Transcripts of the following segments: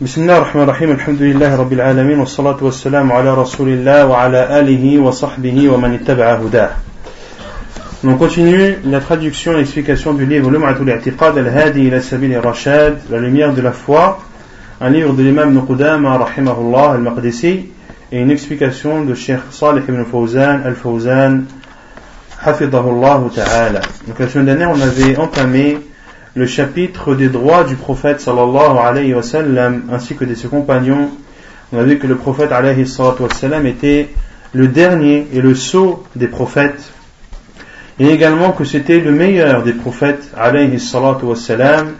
بسم الله الرحمن الرحيم الحمد لله رب العالمين والصلاة والسلام على رسول الله وعلى آله وصحبه ومن اتبع هداه On continue la traduction et l'explication du livre Lum'atul I'tiqad al-Hadi ila sabil rashad la lumière de la foi, un livre de l'imam Nuqdama rahimahullah al-Maqdisi et une explication de Cheikh Salih ibn Fawzan al-Fawzan hafidahullah ta'ala. Donc la semaine dernière on avait entamé le chapitre des droits du prophète sallallahu alayhi wa sallam ainsi que de ses compagnons. On a vu que le prophète alayhi wa sallam était le dernier et le sceau des prophètes et également que c'était le meilleur des prophètes alayhi wa sallam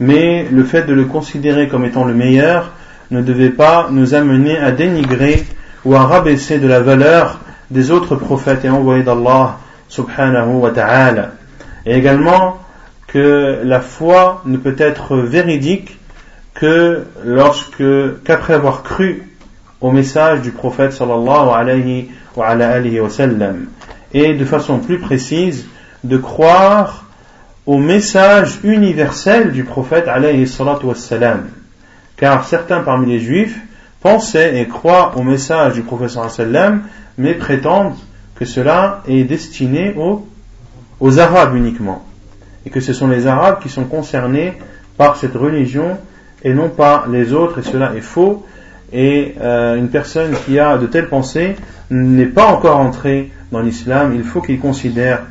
mais le fait de le considérer comme étant le meilleur ne devait pas nous amener à dénigrer ou à rabaisser de la valeur des autres prophètes et envoyés d'Allah subhanahu wa ta'ala. Et également que la foi ne peut être véridique que lorsque, qu'après avoir cru au message du prophète sallallahu alayhi wa, sallam, et de façon plus précise, de croire au message universel du prophète alayhi sallam. Car certains parmi les juifs pensaient et croient au message du prophète sallallahu alayhi sallam, mais prétendent que cela est destiné aux Arabes uniquement et que ce sont les Arabes qui sont concernés par cette religion et non pas les autres, et cela est faux. Et euh, une personne qui a de telles pensées n'est pas encore entrée dans l'islam. Il faut qu'il considère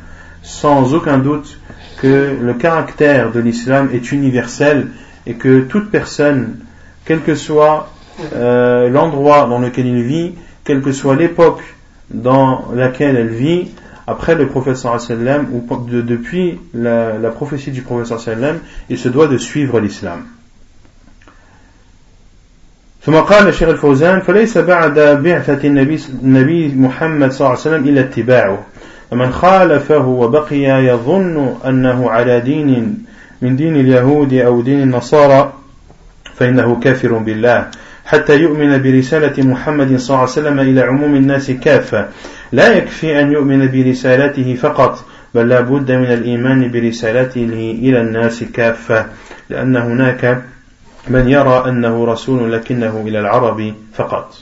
sans aucun doute que le caractère de l'islam est universel et que toute personne, quel que soit euh, l'endroit dans lequel il vit, quelle que soit l'époque dans laquelle elle vit, après le prophète sallam ou de, depuis la, la, prophétie du prophète sallam il se doit de suivre l'islam ثم قال الشيخ الفوزان فليس بعد بعثة النبي, النبي محمد صلى الله عليه وسلم إلا اتباعه فمن خالفه وبقي يظن أنه على دين من دين اليهود أو دين النصارى فإنه كافر بالله حتى يؤمن برسالة محمد صلى الله عليه وسلم إلى عموم الناس كافة لا يكفي أن يؤمن برسالته فقط بل لا بد من الإيمان برسالته إلى الناس كافة لأن هناك من يرى أنه رسول لكنه إلى العرب فقط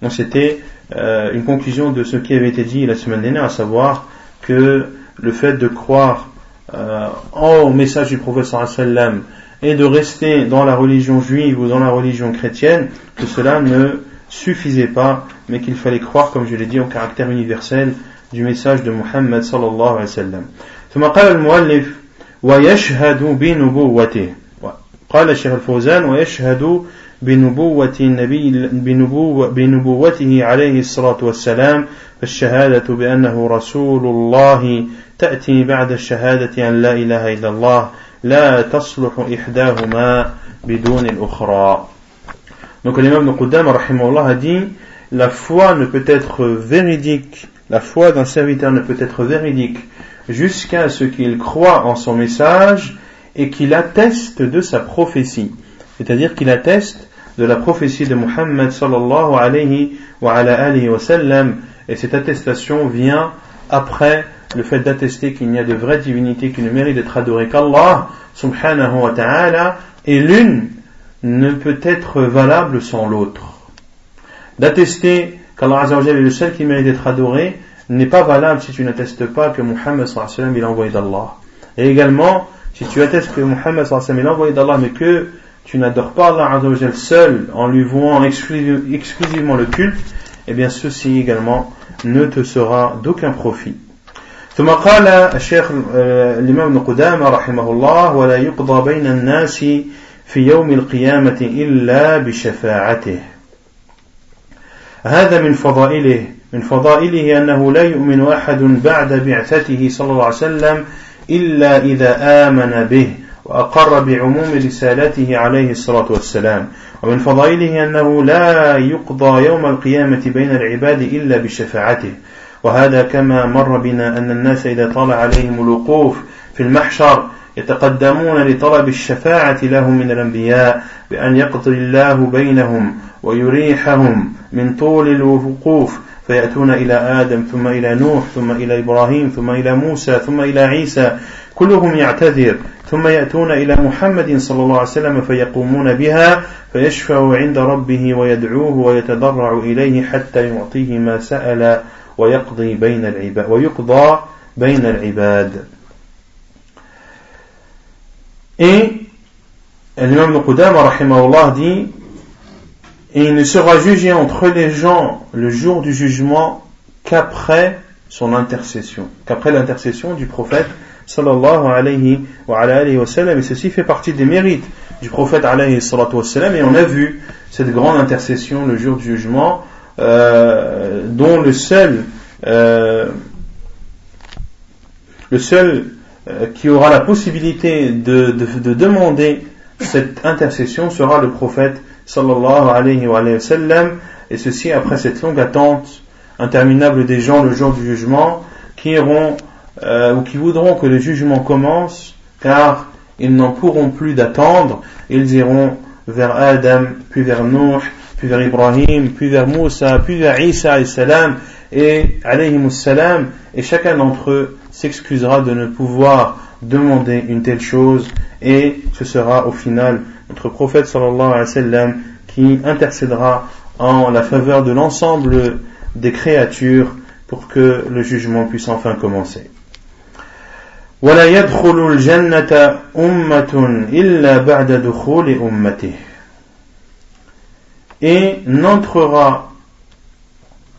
Donc c'était euh, une conclusion de ce qui avait été dit la semaine dernière, à savoir que le fait de croire euh, au message du prophète sallam et de rester dans la religion juive ou dans la religion chrétienne, que cela ne suffisait pas, mais qu'il fallait croire, comme je l'ai dit, au caractère universel du message de Muhammad sallallahu alayhi wa sallam. ثم قال المؤلف ويشهد بنبوته قال الشيخ الفوزان ويشهد بنبوة النبي بنبوة بنبوته عليه الصلاة والسلام فالشهادة بأنه رسول الله تأتي بعد الشهادة أن لا إله إلا الله لا تصلح إحداهما بدون الأخرى donc l'imam de Qudam a dit la foi ne peut être véridique, la foi d'un serviteur ne peut être véridique jusqu'à ce qu'il croit en son message et qu'il atteste de sa prophétie. C'est-à-dire qu'il atteste de la prophétie de Muhammad sallallahu alayhi wa, alayhi wa sallam et cette attestation vient après le fait d'attester qu'il n'y a de vraie divinité qui ne mérite d'être adorée qu'Allah subhanahu wa ta'ala et l'une ne peut être valable sans l'autre. D'attester qu'Allah est le seul qui mérite d'être adoré n'est pas valable si tu n'attestes pas que Muhammad est l'envoyé d'Allah. Et également, si tu attestes que Muhammad est l'envoyé d'Allah mais que tu n'adores pas Allah seul en lui vouant exclusivement le culte, eh bien ceci également ne te sera d'aucun profit. ثم قال الشيخ الإمام ابن قدامة رحمه الله ولا يقضى بين الناس في يوم القيامة إلا بشفاعته. هذا من فضائله من فضائله أنه لا يؤمن أحد بعد بعثته صلى الله عليه وسلم إلا إذا آمن به وأقر بعموم رسالته عليه الصلاة والسلام. ومن فضائله أنه لا يقضى يوم القيامة بين العباد إلا بشفاعته. وهذا كما مر بنا أن الناس إذا طال عليهم الوقوف في المحشر يتقدمون لطلب الشفاعة لهم من الأنبياء بأن يقضي الله بينهم ويريحهم من طول الوقوف. فيأتون إلى آدم ثم إلى نوح ثم إلى إبراهيم ثم إلى موسى ثم إلى عيسى. كلهم يعتذر. ثم يأتون إلى محمد صلى الله عليه وسلم فيقومون بها فيشفع عند ربه ويدعوه ويتضرع إليه حتى يعطيه ما سأل ويقضي بين العباد ويقضى بين العباد. Et l'imam rahimahullah dit il ne sera jugé entre les gens le jour du jugement qu'après son intercession, qu'après l'intercession du prophète sallallahu alayhi wa, alayhi wa sallam, et ceci fait partie des mérites du prophète alayhi wa sallam, et on a vu cette grande intercession le jour du jugement, euh, dont le seul, euh, le seul euh, qui aura la possibilité de, de, de, demander cette intercession sera le prophète sallallahu alayhi wa, sallam, et ceci après cette longue attente interminable des gens le jour du jugement, qui iront euh, ou qui voudront que le jugement commence, car ils n'en pourront plus d'attendre, ils iront vers Adam, puis vers Nuh, puis vers Ibrahim, puis vers Moussa, puis vers Isa salam, et alayhim salam, et chacun d'entre eux s'excusera de ne pouvoir demander une telle chose, et ce sera au final notre prophète sallallahu alayhi wa sallam qui intercédera en la faveur de l'ensemble des créatures pour que le jugement puisse enfin commencer. ولا يدخل الجنة أمة إلا بعد دخول أمته et n'entrera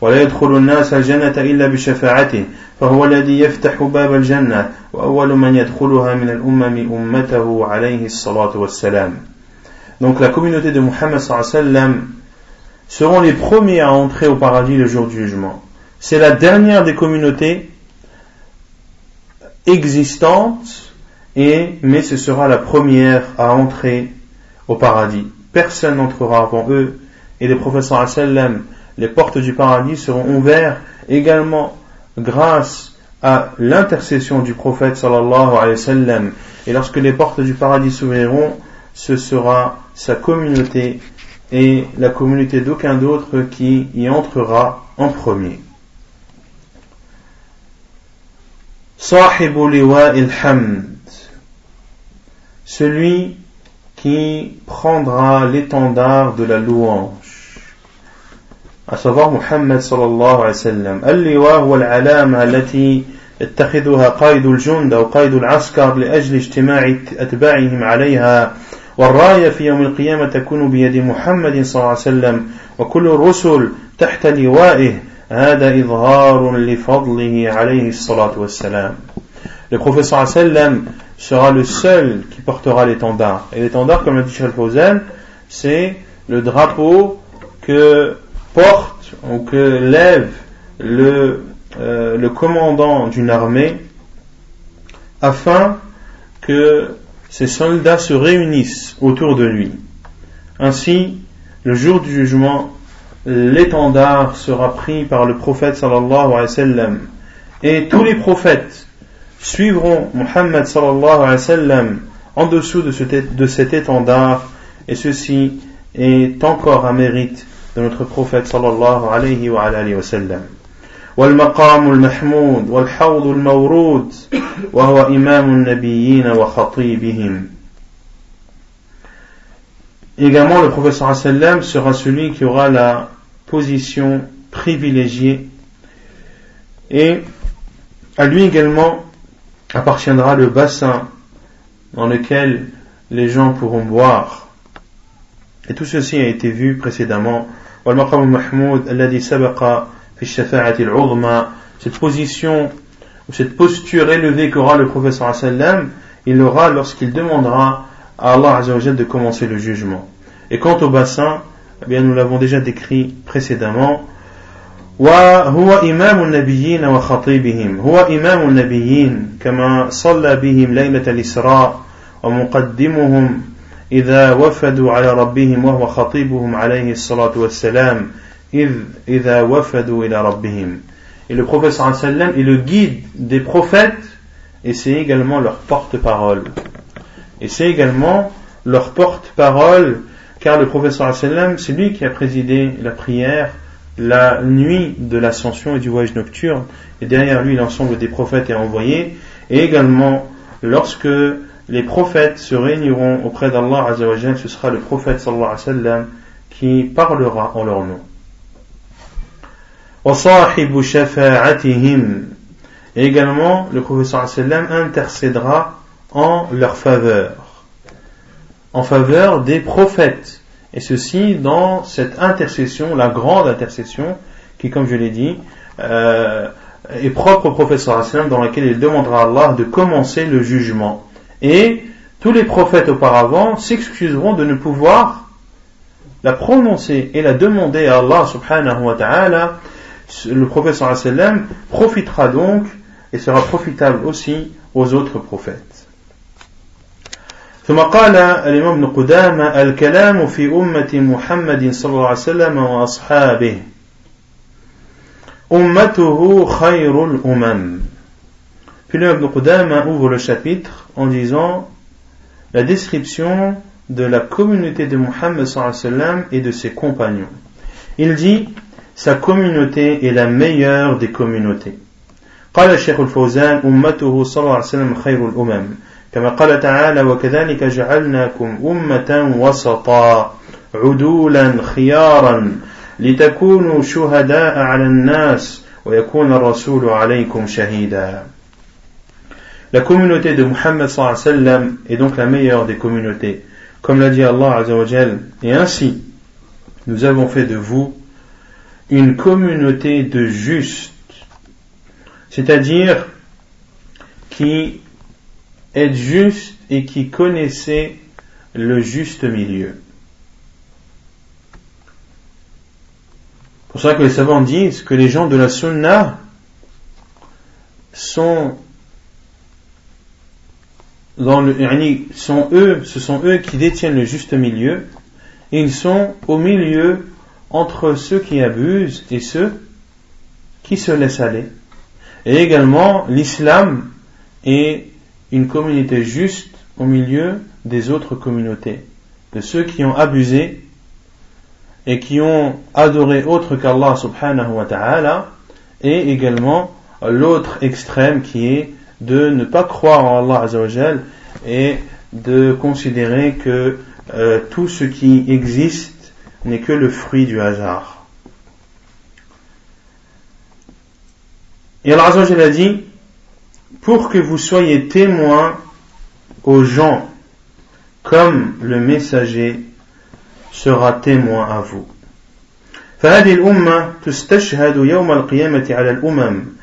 ولا يدخل الناس الجنة إلا بشفاعته فهو الذي يفتح باب الجنة وأول من يدخلها من الأمم أمته عليه الصلاة والسلام Donc la communauté de Muhammad sallam seront les premiers à entrer au paradis le jour du jugement. C'est la dernière des communautés existantes, et, mais ce sera la première à entrer au paradis personne n'entrera avant eux, et les professeurs sallam, les portes du paradis seront ouvertes également grâce à l'intercession du prophète sallallahu alayhi wa sallam. Et lorsque les portes du paradis s'ouvriront, ce sera sa communauté et la communauté d'aucun d'autre qui y entrera en premier. Celui qui prendra l'étendard de la louange à savoir Muhammad sallallahu alayhi wa sallam اللواء هو العلامة التي يتخذها قائد الجند أو قائد العسكر لأجل اجتماع أتباعهم عليها. والراية في يوم القيامة تكون بيد محمد صلى الله عليه وسلم وكل الرسل تحت لوائه. هذا إظهار لفضله عليه الصلاة والسلام. Le professeur sallam sera le seul qui portera l'étendard. Et l'étendard, comme l'a dit Cheikh Fawzan, c'est le drapeau que porte ou que lève le, euh, le commandant d'une armée afin que ses soldats se réunissent autour de lui. Ainsi, le jour du jugement, l'étendard sera pris par le prophète sallallahu et tous les prophètes suivront Muhammad sallallahu alayhi wa en dessous de cet étendard et ceci est encore un mérite de notre prophète sallallahu alayhi wa, alayhi wa sallam. والمقام المحمود والحوض المورود وهو إمام النبيين وخطيبهم Également, le prophète sallam sera celui qui aura la position privilégiée et à lui également appartiendra le bassin dans lequel les gens pourront boire. Et tout ceci a été vu précédemment. Cette position, ou cette posture élevée qu'aura le professeur sallam, il l'aura lorsqu'il demandera à Allah de commencer le jugement. Et quant au bassin, eh bien nous l'avons déjà décrit précédemment, وهو إمام النبيين وخطيبهم هو إمام النبيين كما صلى بهم ليلة الإسراء ومقدمهم إذا وفدوا على ربهم وهو خطيبهم عليه الصلاة والسلام إذ إذا وفدوا إلى ربهم Et le prophète sallam est le guide des prophètes et c'est également leur porte-parole. Et c'est également leur porte-parole car le prophète sallam c'est lui qui a présidé la prière la nuit de l'ascension et du voyage nocturne et derrière lui l'ensemble des prophètes est envoyé et également lorsque les prophètes se réuniront auprès d'Allah Azzawajal, ce sera le prophète sallallahu alayhi wa sallam qui parlera en leur nom. Et également, le prophète sallallahu alayhi wa sallam intercédera en leur faveur, en faveur des prophètes. Et ceci dans cette intercession, la grande intercession, qui, comme je l'ai dit, euh, est propre au prophète sallallahu alayhi wa sallam, dans laquelle il demandera à Allah de commencer le jugement. Et tous les prophètes auparavant s'excuseront de ne pouvoir la prononcer et la demander à Allah subhanahu wa ta'ala. Le prophète sallallahu profitera donc et sera profitable aussi aux autres prophètes. ثم قال الإمام ابن قدامة الكلام في أمة محمد صلى الله عليه وسلم وأصحابه أمته خير الأمم Puis le Ibn Qudama ouvre le chapitre en disant la description de la communauté de Muhammad et de ses compagnons. Il dit sa communauté est la meilleure des communautés. قال الشيخ الفوزان أمته صلى الله عليه وسلم خير الأمم كما قال تعالى وكذلك جعلناكم أمة وسطا عدولا خيارا لتكونوا شهداء على الناس ويكون الرسول عليكم شهيدا la communauté de Muhammad sallam est donc la meilleure des communautés. Comme l'a dit Allah azawajal, et ainsi, nous avons fait de vous une communauté de justes, c'est-à-dire qui est juste et qui connaissait le juste milieu. C'est pour ça que les savants disent que les gens de la sunna sont dans le, sont eux, ce sont eux qui détiennent le juste milieu, ils sont au milieu entre ceux qui abusent et ceux qui se laissent aller. Et également, l'islam est une communauté juste au milieu des autres communautés, de ceux qui ont abusé et qui ont adoré autre qu'Allah subhanahu wa ta'ala, et également l'autre extrême qui est de ne pas croire en Allah Azzawajal et de considérer que euh, tout ce qui existe n'est que le fruit du hasard. Et Allah Azzawajal a dit, pour que vous soyez témoins aux gens, comme le messager sera témoin à vous. فهذه الأمة تستشهد يوم القيامة على الأمم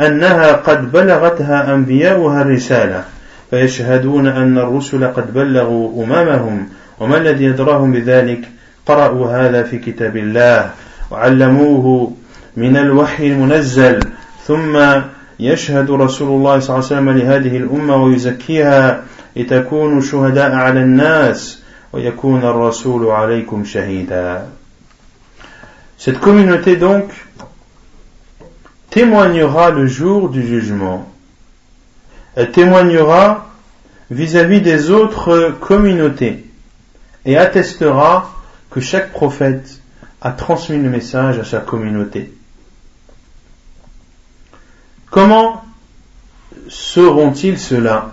أنها قد بلغتها أنبياؤها الرسالة فيشهدون أن الرسل قد بلغوا أمامهم وما الذي يدراهم بذلك؟ قرأوا هذا في كتاب الله وعلموه من الوحي المنزل ثم يشهد رسول الله صلى الله عليه وسلم لهذه الأمة ويزكيها لتكونوا شهداء على الناس ويكون الرسول عليكم شهيدا. Cette communauté donc témoignera le jour du jugement. Elle témoignera vis-à-vis des autres communautés et attestera que chaque prophète a transmis le message à sa communauté. Comment seront-ils cela?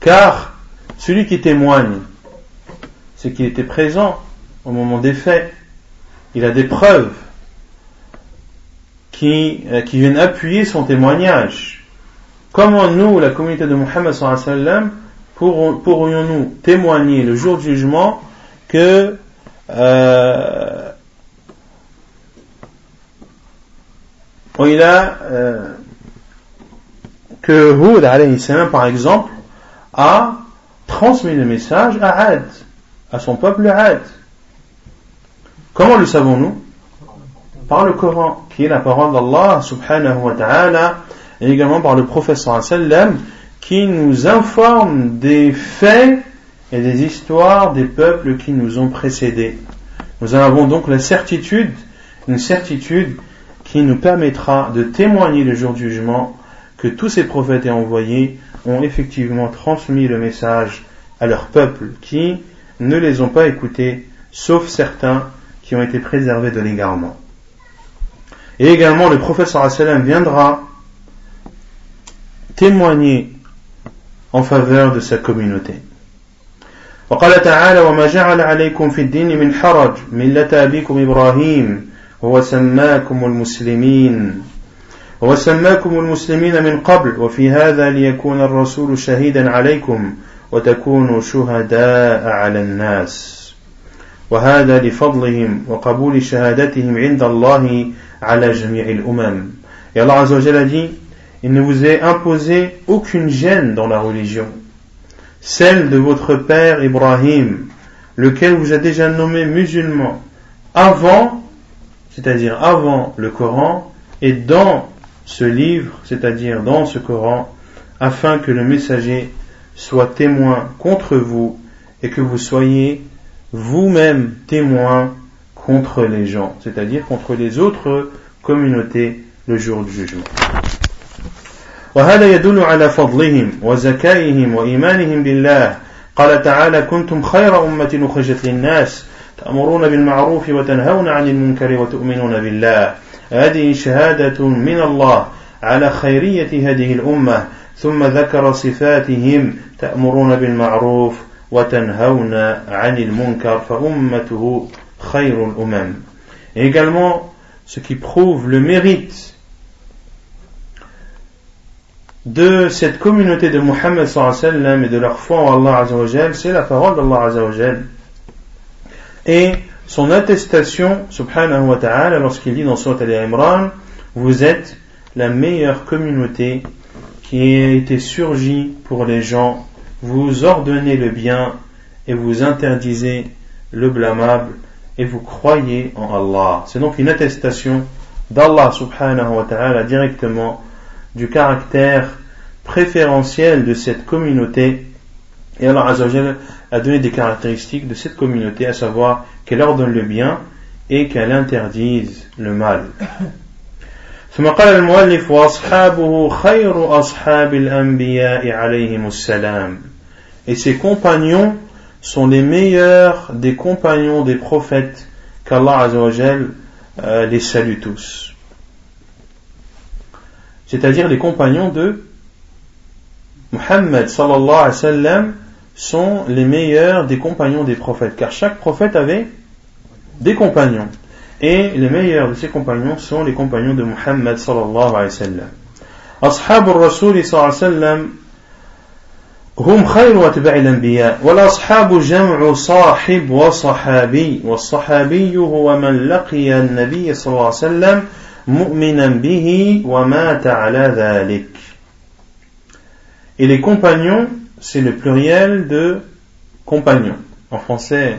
Car celui qui témoigne, c'est qu'il était présent au moment des faits, il a des preuves, qui, euh, qui viennent appuyer son témoignage. Comment nous, la communauté de Muhammad pourrions-nous témoigner le jour du jugement que euh, il a euh, que Hud par exemple a transmis le message à Ad, à son peuple Ad. Comment le savons-nous? Par le Coran, qui est la parole d'Allah subhanahu wa ta'ala, et également par le professeur sallam, qui nous informe des faits et des histoires des peuples qui nous ont précédés. Nous avons donc la certitude, une certitude qui nous permettra de témoigner le jour du jugement que tous ces prophètes et envoyés ont effectivement transmis le message à leur peuple qui ne les ont pas écoutés, sauf certains qui ont été préservés de l'égarement. Et également, le prophète sallam viendra témoigner en faveur de sa communauté. وقال تعالى وما جعل عليكم في الدين من حرج ملة أبيكم إبراهيم هو سماكم المسلمين هو سماكم المسلمين من قبل وفي هذا ليكون الرسول شهيدا عليكم وتكونوا شهداء على الناس وهذا لفضلهم وقبول شهادتهم عند الله على جميع الأمم Et Allah Azzawajal a dit Il ne vous est imposé aucune gêne dans la religion, celle de votre père Ibrahim, lequel vous a déjà nommé musulman avant, c'est-à-dire avant le Coran, et dans ce livre, c'est-à-dire dans ce Coran, afin que le messager soit témoin contre vous et que vous soyez vous-même témoin contre les gens, c'est-à-dire contre les autres communautés le jour du jugement. وهذا يدل على فضلهم وزكائهم وإيمانهم بالله قال تعالى كنتم خير أمة أخرجت للناس تأمرون بالمعروف وتنهون عن المنكر وتؤمنون بالله هذه شهادة من الله على خيرية هذه الأمة ثم ذكر صفاتهم تأمرون بالمعروف وتنهون عن المنكر فأمته خير الأمم Et également, ce qui prouve le mérite de cette communauté de Muhammad sallam et de leur foi en Allah azawajal, c'est la parole d'Allah azawajal. Et son attestation, subhanahu wa ta'ala, lorsqu'il dit dans Surat al-Imran, vous êtes la meilleure communauté qui a été surgie pour les gens, vous ordonnez le bien et vous interdisez le blâmable et vous croyez en Allah. C'est donc une attestation d'Allah subhanahu wa ta'ala directement du caractère préférentiel de cette communauté. Et Allah a donné des caractéristiques de cette communauté, à savoir qu'elle ordonne le bien et qu'elle interdise le mal. ثم قال المؤلف وأصحابه خير أصحاب الأنبياء عليهم السلام et ses compagnons sont les meilleurs des compagnons des prophètes qu'Allah Azzawajal euh, les salue tous. C'est-à-dire les compagnons de Muhammad sallallahu alayhi wa sallam sont les meilleurs des compagnons des prophètes, car chaque prophète avait des compagnons. Et les meilleurs de ces compagnons sont les compagnons de Muhammad sallallahu alayhi wa sallam. أصحاب الرسول صلى الله عليه وسلم هم خير أتباع الأنبياء والأصحاب جمع صاحب وصحابي والصحابي هو من لقي النبي صلى الله عليه وسلم مؤمنا به ومات على ذلك Et les compagnons, c'est le pluriel de compagnons. En français,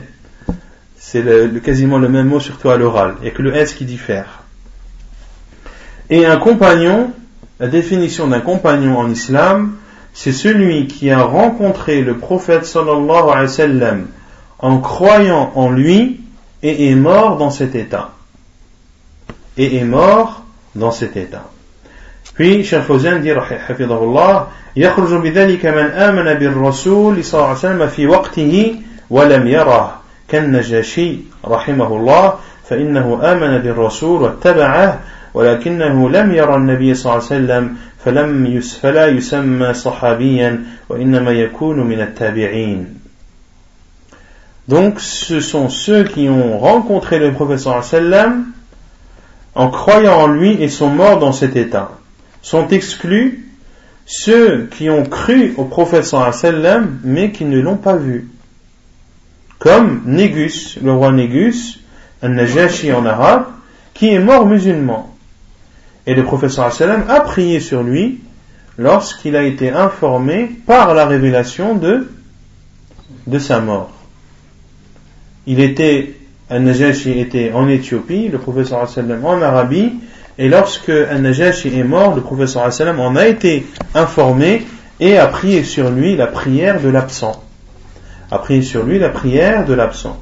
c'est le, le, quasiment le même mot, surtout à l'oral. Il n'y a que le S qui diffère. Et un compagnon, la définition d'un compagnon en islam, c'est celui qui a rencontré le prophète sallallahu alayhi wa sallam en croyant en lui et est mort dans cet état. Et est mort dans cet état. Puis, Cheikh Fawzan dit, حفظه يخرج بذلك من آمن بالرسول صلى الله عليه وسلم في وقته ولم يره كالنجاشي رحمه الله فإنه آمن بالرسول واتبعه ولكنه لم يرى النبي صلى الله عليه وسلم فلم فلا يسمى صحابيا وإنما يكون من التابعين Donc ce sont ceux qui ont rencontré le professeur sallam en croyant en lui et sont morts dans cet état. Sont exclus ceux qui ont cru au professeur sallam mais qui ne l'ont pas vu. Comme Négus, le roi Négus, un Najashi en arabe, qui est mort musulman. Et le professeur sallam a prié sur lui lorsqu'il a été informé par la révélation de, de sa mort. Il était, An-Najashi était en Éthiopie, le professeur sallam en Arabie, et lorsque An-Najashi est mort, le professeur sallam en a été informé et a prié sur lui la prière de l'absent. a pris sur lui la prière de l'absent.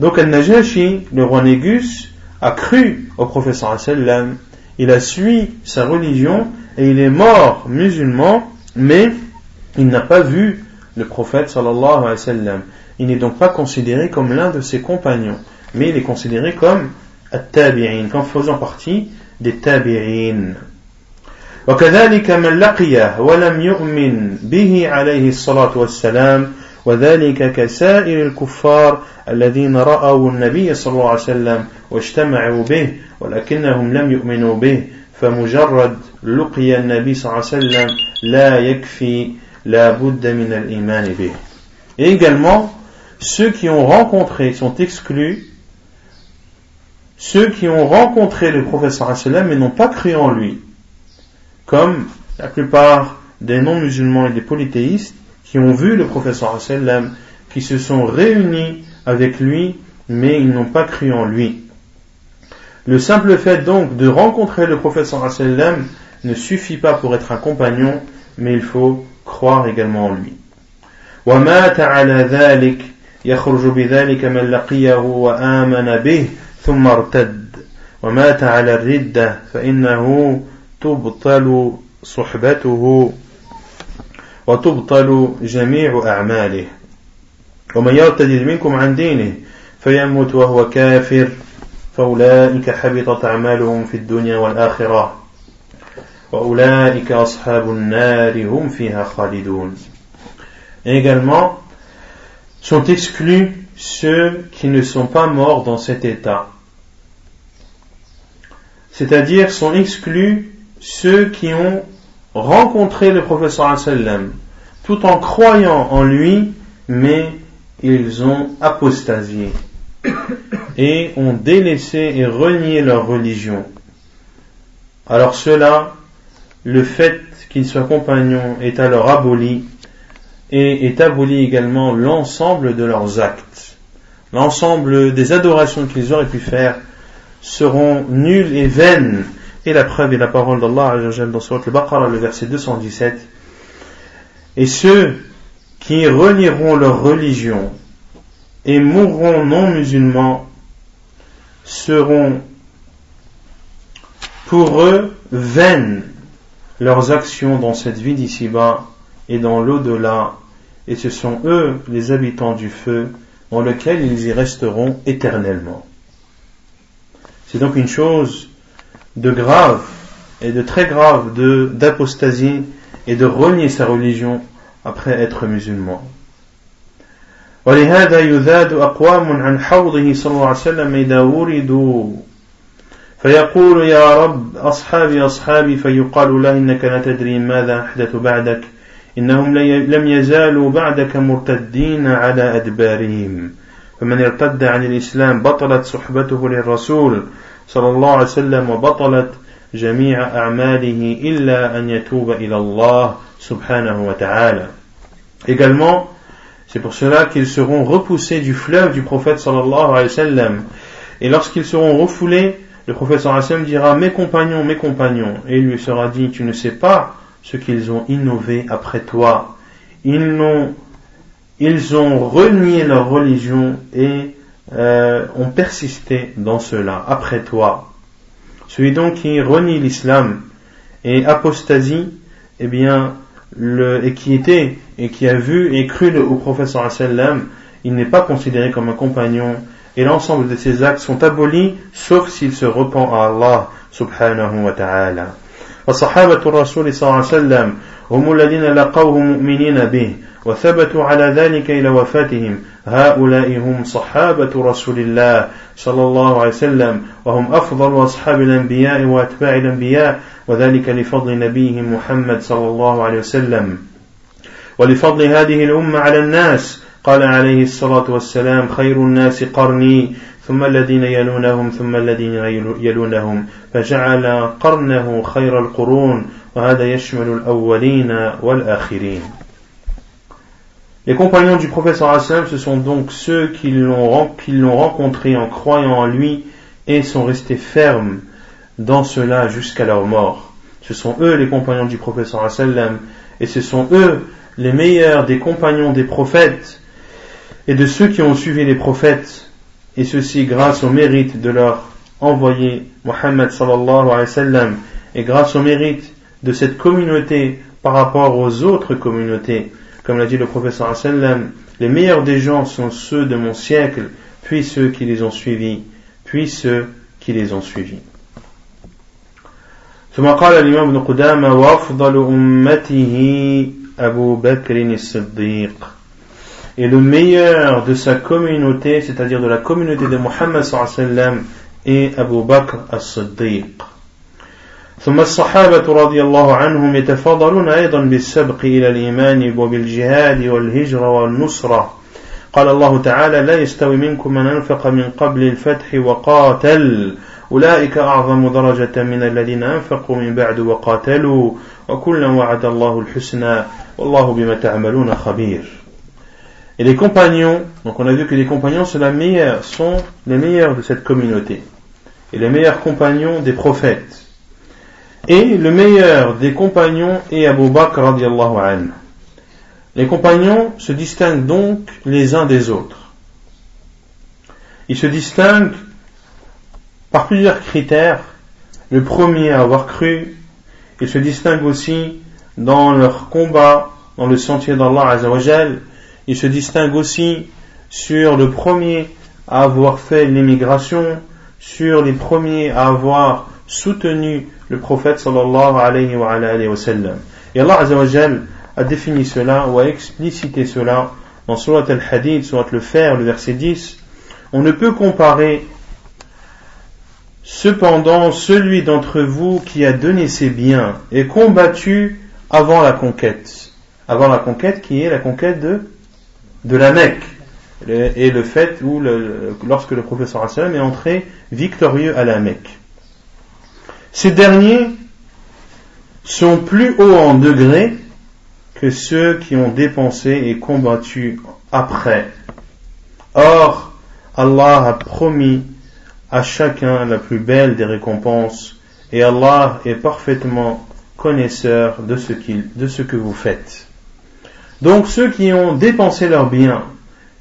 Donc Al-Najashi, le roi Négus, a cru au professeur sallam, il a suivi sa religion et il est mort musulman, mais il n'a pas vu le prophète sallallahu alayhi wa sallam. Il n'est donc pas considéré comme l'un de ses compagnons, mais il est considéré comme at-tabi'in, comme faisant partie des tabi'in. وكذلك من لقيه ولم يؤمن به عليه الصلاة والسلام وذلك كسائر الكفار الذين رأوا النبي صلى الله عليه وسلم واجتمعوا به ولكنهم لم يؤمنوا به فمجرد لقي النبي صلى الله عليه وسلم لا يكفي لا بد من الإيمان به Et également, ceux qui ont rencontré sont exclus, ceux qui ont rencontré le professeur mais n'ont pas cru en lui, comme la plupart des non-musulmans et des polythéistes qui ont vu le professeur qui se sont réunis avec lui, mais ils n'ont pas cru en lui. Le simple fait donc de rencontrer le professeur sallam ne suffit pas pour être un compagnon, mais il faut croire également en lui. ومات على ذلك يخرج بذلك من لقيه وآمن به ثم ارتد ومات على الردة فإنه تبطل صحبته وتبطل جميع أعماله ومن يرتد منكم عن دينه فيموت وهو كافر فأولئك حبطت أعمالهم في الدنيا والآخرة وأولئك أصحاب النار هم فيها خالدون également sont exclus ceux qui ne sont pas morts dans cet état. C'est-à-dire sont exclus ceux qui ont rencontré le professeur sallam tout en croyant en lui, mais ils ont apostasié et ont délaissé et renié leur religion. Alors cela, le fait qu'ils soient compagnons est alors aboli et est aboli également l'ensemble de leurs actes. L'ensemble des adorations qu'ils auraient pu faire seront nulles et vaines. Et la preuve est la parole d'Allah dans Surat le verset 217. Et ceux qui renieront leur religion et mourront non musulmans seront pour eux vaines leurs actions dans cette vie d'ici-bas et dans l'au-delà, et ce sont eux les habitants du feu dans lequel ils y resteront éternellement. C'est donc une chose de grave et de très grave d'apostasie et de renier sa religion après être musulman. ولهذا يذاد أقوام عن حوضه صلى الله عليه وسلم إذا وردوا فيقول يا رب أصحابي أصحابي فيقال له إنك لا تدري ماذا أحدث بعدك إنهم لم يزالوا بعدك مرتدين على أدبارهم فمن ارتد عن الإسلام بطلت صحبته للرسول صلى الله عليه وسلم وبطلت جميع أعماله إلا أن يتوب إلى الله سبحانه وتعالى Également, c'est pour cela qu'ils seront repoussés du fleuve du prophète sallallahu alayhi wa sallam. Et lorsqu'ils seront refoulés, le prophète sallallahu alayhi wa sallam dira Mes compagnons, mes compagnons. Et il lui sera dit Tu ne sais pas ce qu'ils ont innové après toi. Ils ont, ils ont renié leur religion et euh, ont persisté dans cela après toi. Celui donc qui renie l'islam et apostasie, eh bien, le, et qui était et qui a vu et cru au prophète sallam, il n'est pas considéré comme un compagnon et l'ensemble de ses actes sont abolis sauf s'il se repent à Allah subhanahu wa ta'ala. وصحابة الرسول صلى الله عليه وسلم هم الذين لقوه مؤمنين به وثبتوا على ذلك إلى وفاتهم هؤلاء هم صحابة رسول الله صلى الله عليه وسلم وهم أفضل أصحاب الأنبياء وأتباع الأنبياء وذلك لفضل نبيهم محمد صلى الله عليه وسلم. ولفضل هذه الأمة على الناس قال عليه الصلاة والسلام خير الناس قرني ثم الذين يلونهم ثم الذين يلونهم. فجعل قرنه خير القرون وهذا يشمل الأولين والآخرين. Les compagnons du sallam, ce sont donc ceux qui l'ont, rencontré en croyant en lui et sont restés fermes dans cela jusqu'à leur mort. Ce sont eux les compagnons du sallam et ce sont eux les meilleurs des compagnons des prophètes et de ceux qui ont suivi les prophètes, et ceci grâce au mérite de leur envoyé Muhammad sallallahu alayhi wa sallam, et grâce au mérite de cette communauté par rapport aux autres communautés, comme l'a dit le professeur sallam, les meilleurs des gens sont ceux de mon siècle, puis ceux qui les ont suivis, puis ceux qui les ont suivis. ثم قال الإمام ابن قدامة وأفضل أمته أبو بكر الصديق et le meilleur de sa communauté, c'est-à-dire de la communauté de Muhammad sallam est Abu Bakr as-Siddiq. ثم الصحابة رضي الله عنهم يتفاضلون أيضا بالسبق إلى الإيمان وبالجهاد والهجرة والنصرة. قال الله تعالى لا يستوي منكم من أنفق من قبل الفتح وقاتل. أولئك أعظم درجة من الذين أنفقوا من بعد وقاتلوا. وكلا وعد الله الحسنى. والله بما تعملون خبير. Et les compagnons, donc on a vu que les compagnons sont, la meilleure, sont les meilleurs de cette communauté. Et les meilleurs compagnons des prophètes. Et le meilleur des compagnons est Abu Bakr radiallahu anhu. Les compagnons se distinguent donc les uns des autres. Ils se distinguent par plusieurs critères. Le premier à avoir cru, ils se distinguent aussi dans leur combat dans le sentier d'Allah Azzawajal. Ils se distinguent aussi sur le premier à avoir fait l'immigration, sur les premiers à avoir soutenu le prophète sallallahu alayhi wa, alayhi wa sallam. Et Allah Azzawajal a défini cela ou a explicité cela dans Surat al-Hadid, Surat le Fer, le verset 10. On ne peut comparer cependant celui d'entre vous qui a donné ses biens et combattu avant la conquête. Avant la conquête qui est la conquête de, de la Mecque. Et le fait où lorsque le professeur Hassan est entré victorieux à la Mecque. Ces derniers sont plus hauts en degré que ceux qui ont dépensé et combattu après. Or, Allah a promis à chacun la plus belle des récompenses et Allah est parfaitement connaisseur de ce, que vous faites. Donc ceux qui ont dépensé leurs biens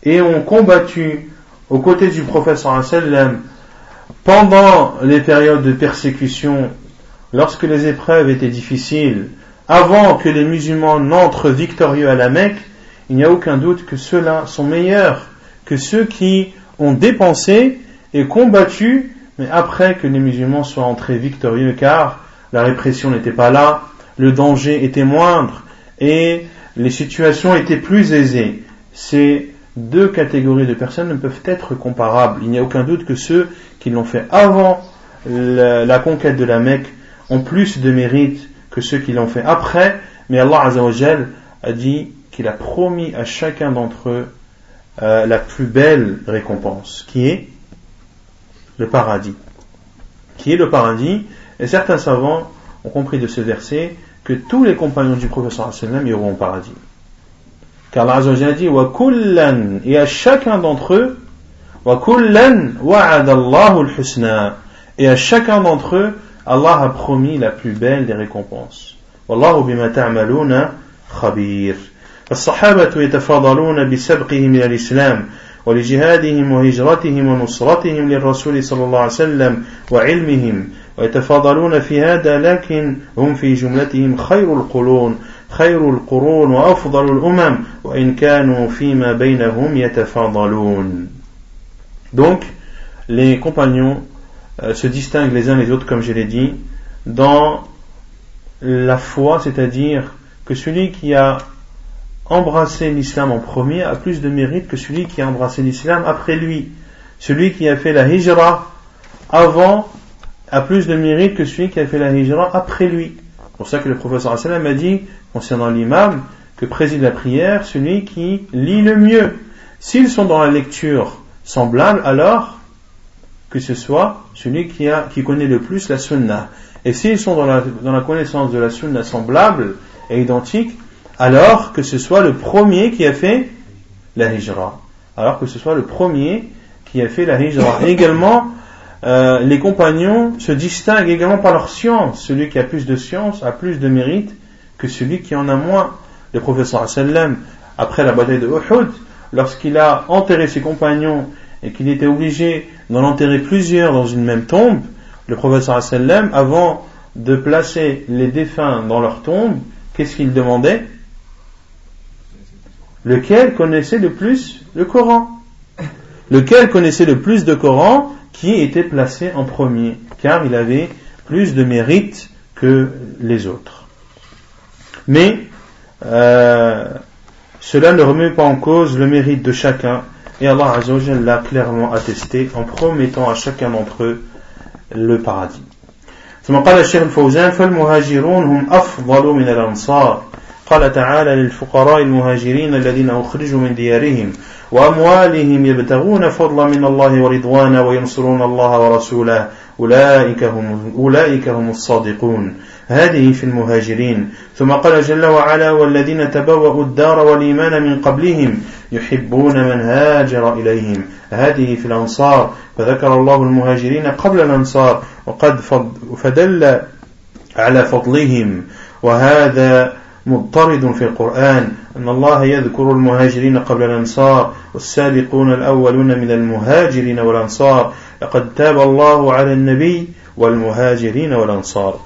et ont combattu aux côtés du prophète sallam pendant les périodes de persécution, lorsque les épreuves étaient difficiles, avant que les musulmans n'entrent victorieux à la Mecque, il n'y a aucun doute que ceux-là sont meilleurs que ceux qui ont dépensé et combattu, mais après que les musulmans soient entrés victorieux, car la répression n'était pas là, le danger était moindre et les situations étaient plus aisées. Ces deux catégories de personnes ne peuvent être comparables. Il n'y a aucun doute que ceux qui l'ont fait avant la, conquête de la Mecque ont plus de mérite que ceux qui l'ont fait après, mais Allah Azzawajal a dit qu'il a promis à chacun d'entre eux euh, la plus belle récompense, qui est le paradis. Qui est le paradis? Et certains savants ont compris de ce verset que tous les compagnons du professeur sallam iront au paradis. Car Allah dit kullan, et à chacun d'entre eux, Wa kullan wa'adallahu al-husna, et à chacun d'entre eux, Allah a promis la plus belle des récompenses. Wallahu bima ta'maluna khabir. الصحابة يتفاضلون بسبقهم إلى الإسلام ولجهادهم وهجرتهم ونصرتهم للرسول صلى الله عليه وسلم وعلمهم ويتفاضلون في هذا لكن هم في جملتهم خير القرون خير القرون وأفضل الأمم وإن كانوا فيما بينهم يتفاضلون Donc, les compagnons Euh, se distinguent les uns les autres, comme je l'ai dit, dans la foi, c'est-à-dire que celui qui a embrassé l'islam en premier a plus de mérite que celui qui a embrassé l'islam après lui. Celui qui a fait la hijra avant a plus de mérite que celui qui a fait la hijra après lui. C'est pour ça que le professeur sallam a dit, concernant l'imam, que préside la prière celui qui lit le mieux. S'ils sont dans la lecture semblable, alors que ce soit celui qui, connaît le plus la sunna. Et s'ils sont dans la, connaissance de la sunna semblable et identique, alors que ce soit le premier qui a fait la hijra. Alors que ce soit le premier qui a fait la hijra. Également, euh, les compagnons se distinguent également par leur science. Celui qui a plus de science a plus de mérite que celui qui en a moins. Le professeur sallam, après la bataille de Uhud, lorsqu'il a enterré ses compagnons et qu'il était obligé d'en enterrer plusieurs dans une même tombe, le professeur sallam, avant de placer les défunts dans leur tombe, qu'est-ce qu'il demandait? Lequel connaissait le plus le Coran? Lequel connaissait le plus de Coran? qui était placé en premier, car il avait plus de mérite que les autres. Mais euh, cela ne remet pas en cause le mérite de chacun, et Allah Azzawajal l'a clairement attesté en promettant à chacun d'entre eux le paradis. ثم قال الشيخ الفوزان فالمهاجرون هم أفضل من الأنصار قال تعالى للفقراء المهاجرين الذين أخرجوا من ديارهم وأموالهم يبتغون فضلا من الله ورضوانا وينصرون الله ورسوله. أولئك هم, أولئك هم الصادقون. هذه في المهاجرين. ثم قال جل وعلا والذين تبوأوا الدار والإيمان من قبلهم يحبون من هاجر إليهم. هذه في الأنصار. فذكر الله المهاجرين قبل الأنصار وقد فدل على فضلهم. وهذا مضطرد في القرآن أن الله يذكر المهاجرين قبل الأنصار والسابقون الأولون من المهاجرين والأنصار. لقد تاب الله على النبي والمهاجرين والأنصار.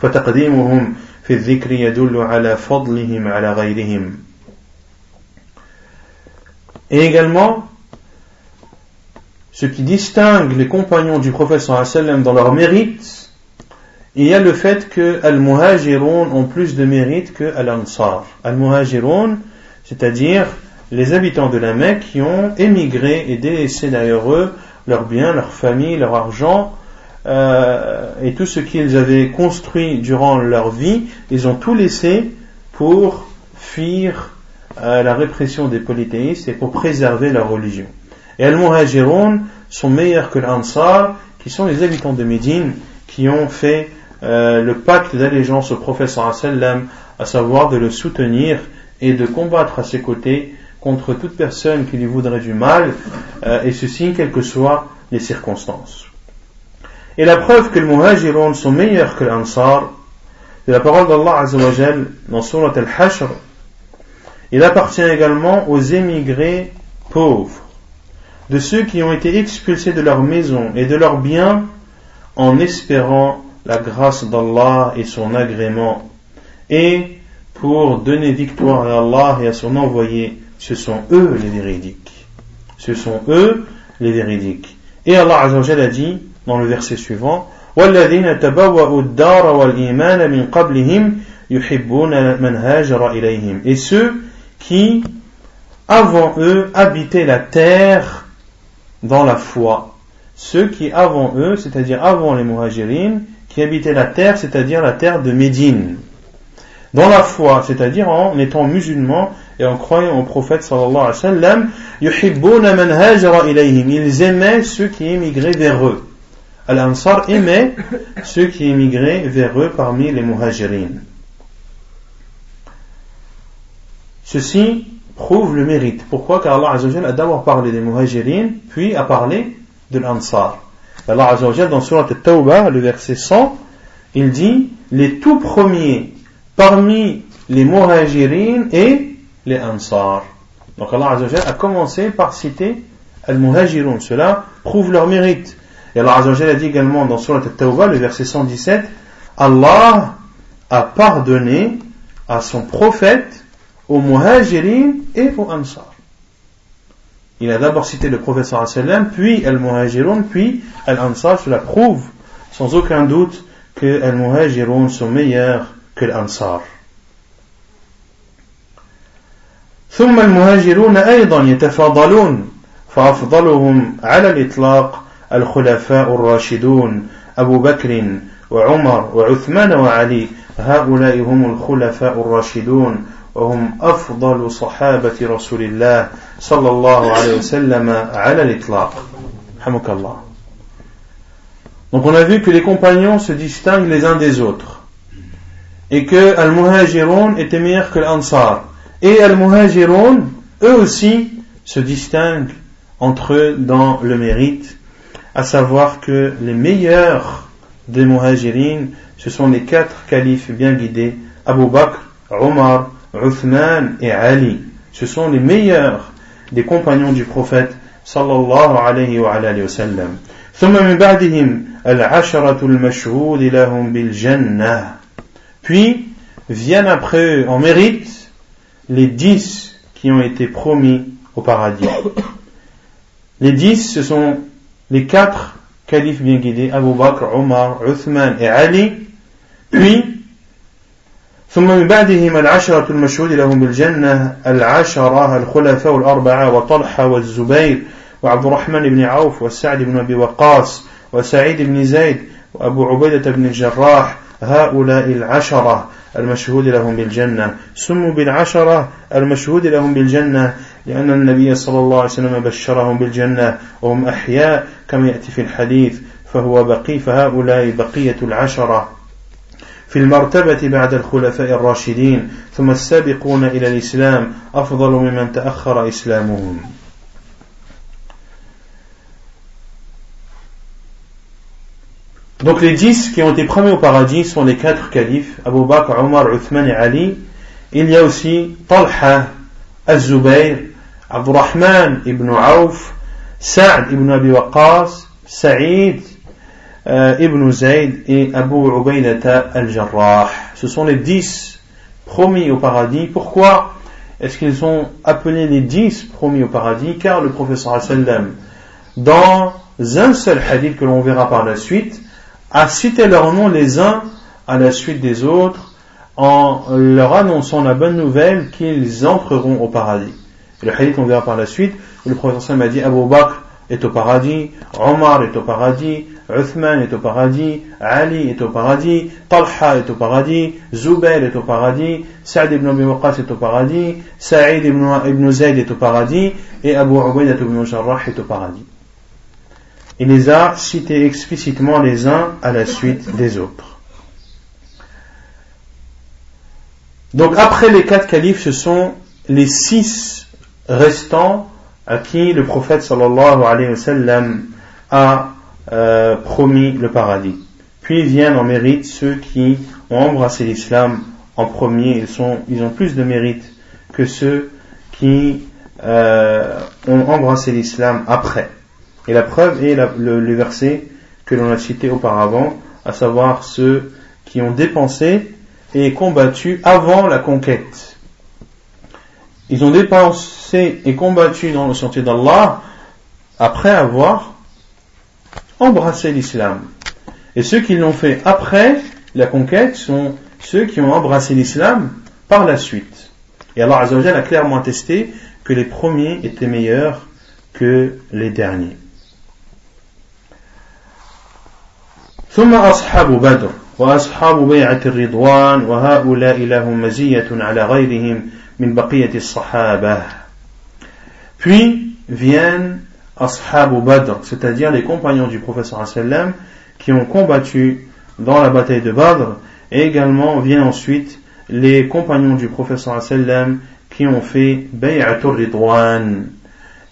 فتقديمهم في الذكر يدل على فضلهم على غيرهم. Également, ce qui distingue les compagnons du prophète sallam dans leur mérite, il y a le fait que Al-Muhajirun ont plus de mérite que Al-Ansar. Al-Muhajirun, c'est-à-dire les habitants de la Mecque qui ont émigré et délaissé derrière eux leurs biens, leur famille, leur argent, euh, et tout ce qu'ils avaient construit durant leur vie, ils ont tout laissé pour fuir euh, la répression des polythéistes et pour préserver leur religion. Et Al-Muhajirun sont meilleurs que l'Ansar, qui sont les habitants de Médine, qui ont fait euh, le pacte d'allégeance au professeur sallam, à savoir de le soutenir et de combattre à ses côtés contre toute personne qui lui voudrait du mal, et ceci quelles que soient les circonstances. Et la preuve que les muhajirun sont meilleurs que l'Ansar, c'est la parole d'Allah Azzawajal dans Surat al-Hashr. Il appartient également aux émigrés pauvres, de ceux qui ont été expulsés de leur maison et de leurs biens en espérant la grâce d'Allah et son agrément, et pour donner victoire à Allah et à son envoyé, ce sont eux les véridiques. Ce sont eux les véridiques. Et Allah Azzawajal a dit, dans le verset suivant والذين تبوأوا الدار والإيمان من قبلهم يحبون من هاجر إليهم et ceux qui avant eux habitaient la terre dans la foi ceux qui avant eux c'est-à-dire avant les muhajirines qui habitaient la terre c'est-à-dire la terre de Médine dans la foi c'est-à-dire en étant musulmans et en croyant au prophète sallallahu alayhi wa sallam ils aimaient ceux qui émigraient vers eux Al-Ansar aimait ceux qui émigraient vers eux parmi les muhajirines. Ceci prouve le mérite. Pourquoi? Car Allah a d'abord parlé des muhajirines, puis a parlé de l'Ansar. Allah Azzawajal dans Surat Al-Tawbah, le verset 100, il dit les tout premiers parmi les muhajirines et les Ansar. Donc Allah Azzawajal a commencé par citer Al-Muhajirun. Cela prouve leur mérite. Et Allah a dit également dans Surat Al-Tawbah, le verset 117, Allah a pardonné à son prophète, aux muhajirin et aux ansar. Il a d'abord cité le prophète sallam, puis al-muhajirun, puis al-ansar. Cela prouve sans aucun doute que al-muhajirun sont meilleurs que l'ansar. ثم المهاجرون أيضا يتفاضلون فأفضلهم على الإطلاق الخلفاء الراشدون أبو بكر وعمر وعثمان وعلي هؤلاء هم الخلفاء الراشدون وهم أفضل صحابة رسول الله صلى الله عليه وسلم على الإطلاق حمك الله Donc on a vu que les compagnons se distinguent les uns des autres et que Al-Muhajirun était meilleur que l'Ansar et Al-Muhajirun eux aussi se distinguent entre eux dans le mérite à savoir que les meilleurs des muhajirines, ce sont les quatre califes bien guidés, Abu Bakr, Omar, Uthman et Ali. Ce sont les meilleurs des compagnons du prophète sallallahu alayhi wa alayhi wa sallam. ثم من بعدهم العشرة المشهود لهم بالجنة puis viennent après eux en mérite les dix qui ont été promis au paradis les dix ce sont les quatre califes bien guidés Abu Bakr, Omar, Uthman et Ali puis ثم من بعدهم العشرة المشهود لهم بالجنة العشرة الخلفاء الأربعة وطلحة والزبير وعبد الرحمن بن عوف وسعد بن أبي وقاص وسعيد بن زيد وأبو عبيدة بن الجراح هؤلاء العشرة المشهود لهم بالجنة. سموا بالعشرة المشهود لهم بالجنة لأن النبي صلى الله عليه وسلم بشرهم بالجنة وهم أحياء كما يأتي في الحديث فهو بقي فهؤلاء بقية العشرة. في المرتبة بعد الخلفاء الراشدين ثم السابقون إلى الإسلام أفضل ممن تأخر إسلامهم Donc les dix qui ont été promis au paradis sont les quatre califes, Abu Bakr, Omar, Uthman et Ali. Il y a aussi Talha, Az-Zubayr, Abdurrahman ibn Auf, Sa'd ibn Abi Waqqas, Saïd euh, ibn Zayd et Abu Ubaydata al-Jarrah. Ce sont les dix promis au paradis. Pourquoi est-ce qu'ils sont appelés les dix promis au paradis? Car le professeur sallam, dans un seul hadith que l'on verra par la suite, à citer leurs noms les uns à la suite des autres en leur annonçant la bonne nouvelle qu'ils entreront au paradis. le hadith on verra par la suite le prophète m'a dit Abu Bakr est au paradis, Omar est au paradis, Uthman est au paradis, Ali est au paradis, Talha est au paradis, Zubair est au paradis, Saad ibn Abi est au paradis, Sa'id ibn, ibn Zayd est au paradis et Abu Ubaidah ibn Jarrah est au paradis il les a cités explicitement les uns à la suite des autres. Donc après les quatre califes, ce sont les six restants à qui le prophète sallallahu alayhi wa sallam a euh, promis le paradis. Puis viennent en mérite ceux qui ont embrassé l'islam en premier. Ils ont plus de mérite que ceux qui euh, ont embrassé l'islam après. Et la preuve est le, le, verset que l'on a cité auparavant, à savoir ceux qui ont dépensé et combattu avant la conquête Ils ont dépensé et combattu dans le sentier d'Allah après avoir embrassé l'islam. Et ceux qui l'ont fait après la conquête sont ceux qui ont embrassé l'islam par la suite. Et Allah a clairement attesté que les premiers étaient meilleurs que les derniers. ثم أصحاب بدر وأصحاب بيعة الرضوان وهؤلاء لهم مزية على غيرهم من بقية الصحابة puis viennent Ashab Badr, c'est-à-dire les compagnons du professeur sallam qui ont combattu dans la bataille de Badr, et également viennent ensuite les compagnons du professeur sallam qui ont fait Bay'atul Ridwan.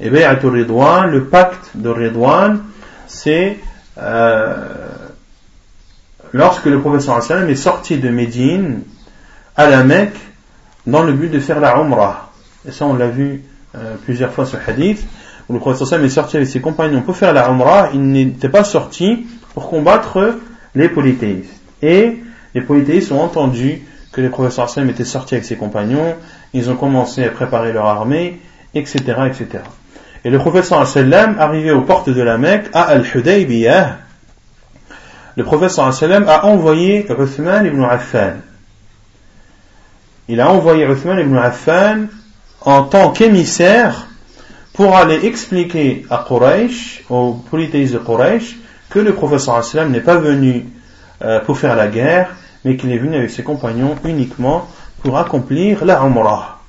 Et Bay'atul Ridwan, le pacte de Ridwan, c'est euh, lorsque le professeur sallam est sorti de Médine à la Mecque dans le but de faire la Umrah. Et ça, on l'a vu euh, plusieurs fois ce hadith, où le professeur sallam est sorti avec ses compagnons pour faire la Umrah, il n'était pas sorti pour combattre les polythéistes. Et les polythéistes ont entendu que le professeur sallam était sorti avec ses compagnons, ils ont commencé à préparer leur armée, etc., etc. Et le professeur sallam, arrivé aux portes de la Mecque, à Al-Hudaybiyah, le prophète sallam a envoyé Uthman ibn Affan. Il a envoyé Uthman ibn Affan en tant qu'émissaire pour aller expliquer à Quraysh, aux polythéistes de Quraysh, que le prophète sallam n'est pas venu euh, pour faire la guerre, mais qu'il est venu avec ses compagnons uniquement pour accomplir la Umrah.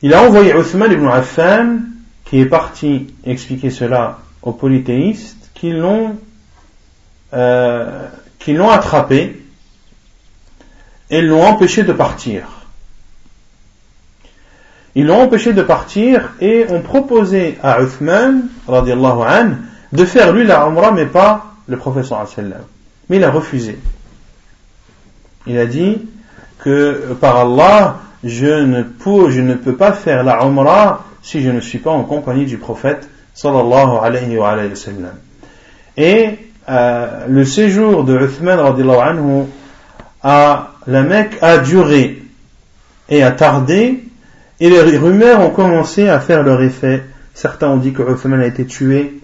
Il a envoyé Uthman ibn Affan, qui est parti expliquer cela aux polythéistes, qui l'ont euh, qui l'ont attrapé et l'ont empêché de partir. Ils l'ont empêché de partir et ont proposé à Uthman an, de faire lui la Umrah mais pas le professeur Mais il a refusé. Il a dit que par Allah, je ne peux, pas faire la Umrah si je ne suis pas en compagnie du prophète sallallahu alayhi wa, sallam. Et euh, le séjour de Uthman anhu à la Mecque a duré et a tardé et les rumeurs ont commencé à faire leur effet. Certains ont dit que Uthman a été tué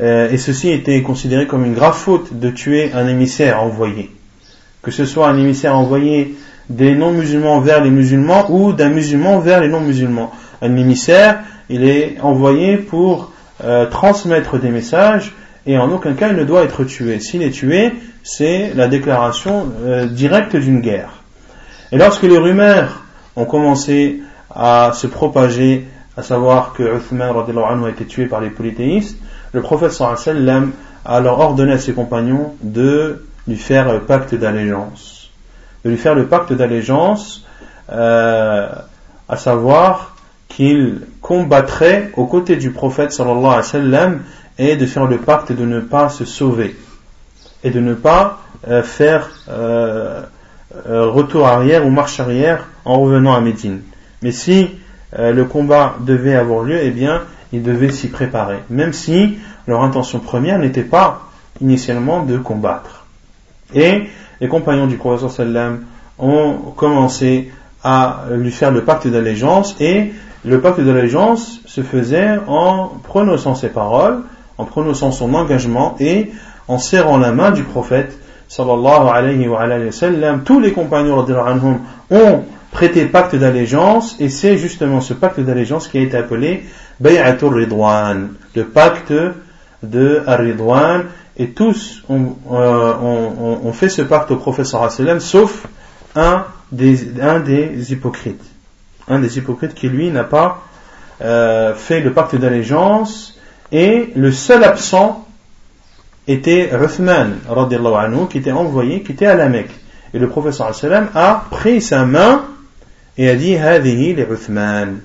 euh, et ceci était considéré comme une grave faute de tuer un émissaire envoyé. Que ce soit un émissaire envoyé des non-musulmans vers les musulmans ou d'un musulman vers les non-musulmans. Un émissaire, il est envoyé pour euh, transmettre des messages et en aucun cas il ne doit être tué. S'il est tué, c'est la déclaration euh, directe d'une guerre. Et lorsque les rumeurs ont commencé à se propager, à savoir que Uthman a été tué par les polythéistes, le prophète sallam a alors ordonné à ses compagnons de lui faire le pacte d'allégeance. De lui faire le pacte d'allégeance, euh, à savoir qu'il combattrait aux côtés du prophète sallallahu alayhi wa sallam et de faire le pacte de ne pas se sauver et de ne pas euh, faire euh, retour arrière ou marche arrière en revenant à Médine. Mais si le combat devait avoir lieu, eh bien, ils devaient s'y préparer, même si leur intention première n'était pas initialement de combattre. Et les compagnons du professeur sallam ont commencé à lui faire le pacte d'allégeance et le pacte d'allégeance se faisait en prononçant ses paroles, en prononçant son engagement et en serrant la main du prophète sallallahu alayhi wa, sallam. Tous les compagnons ont prêté pacte d'allégeance et c'est justement ce pacte d'allégeance qui a été appelé Bay'atul Ridwan, le pacte de Ar-Ridwan, et tous ont, euh, fait ce pacte au professeur sallam, sauf un des, un des hypocrites. Un des hypocrites qui lui n'a pas euh, fait le pacte d'allégeance, et le seul absent était Uthman, anhu, qui était envoyé, qui était à la Mecque. Et le professeur sallam a pris sa main et a dit Hadihi li Uthman.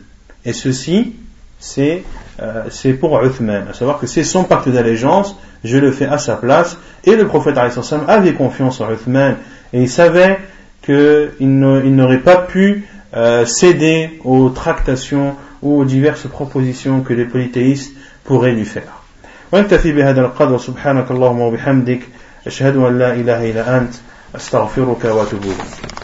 Et ceci, c'est euh, c'est pour Uthman, à savoir que c'est son pacte d'allégeance, je le fais à sa place, et le prophète avait confiance en Uthman, et il savait qu'il n'aurait pas pu euh, céder aux tractations ou aux diverses propositions que les polythéistes pourraient lui faire. ونكتفي بهذا القدر سبحانك اللهم وبحمدك أشهد أن لا إله إلا أنت أستغفرك وأتوب إليك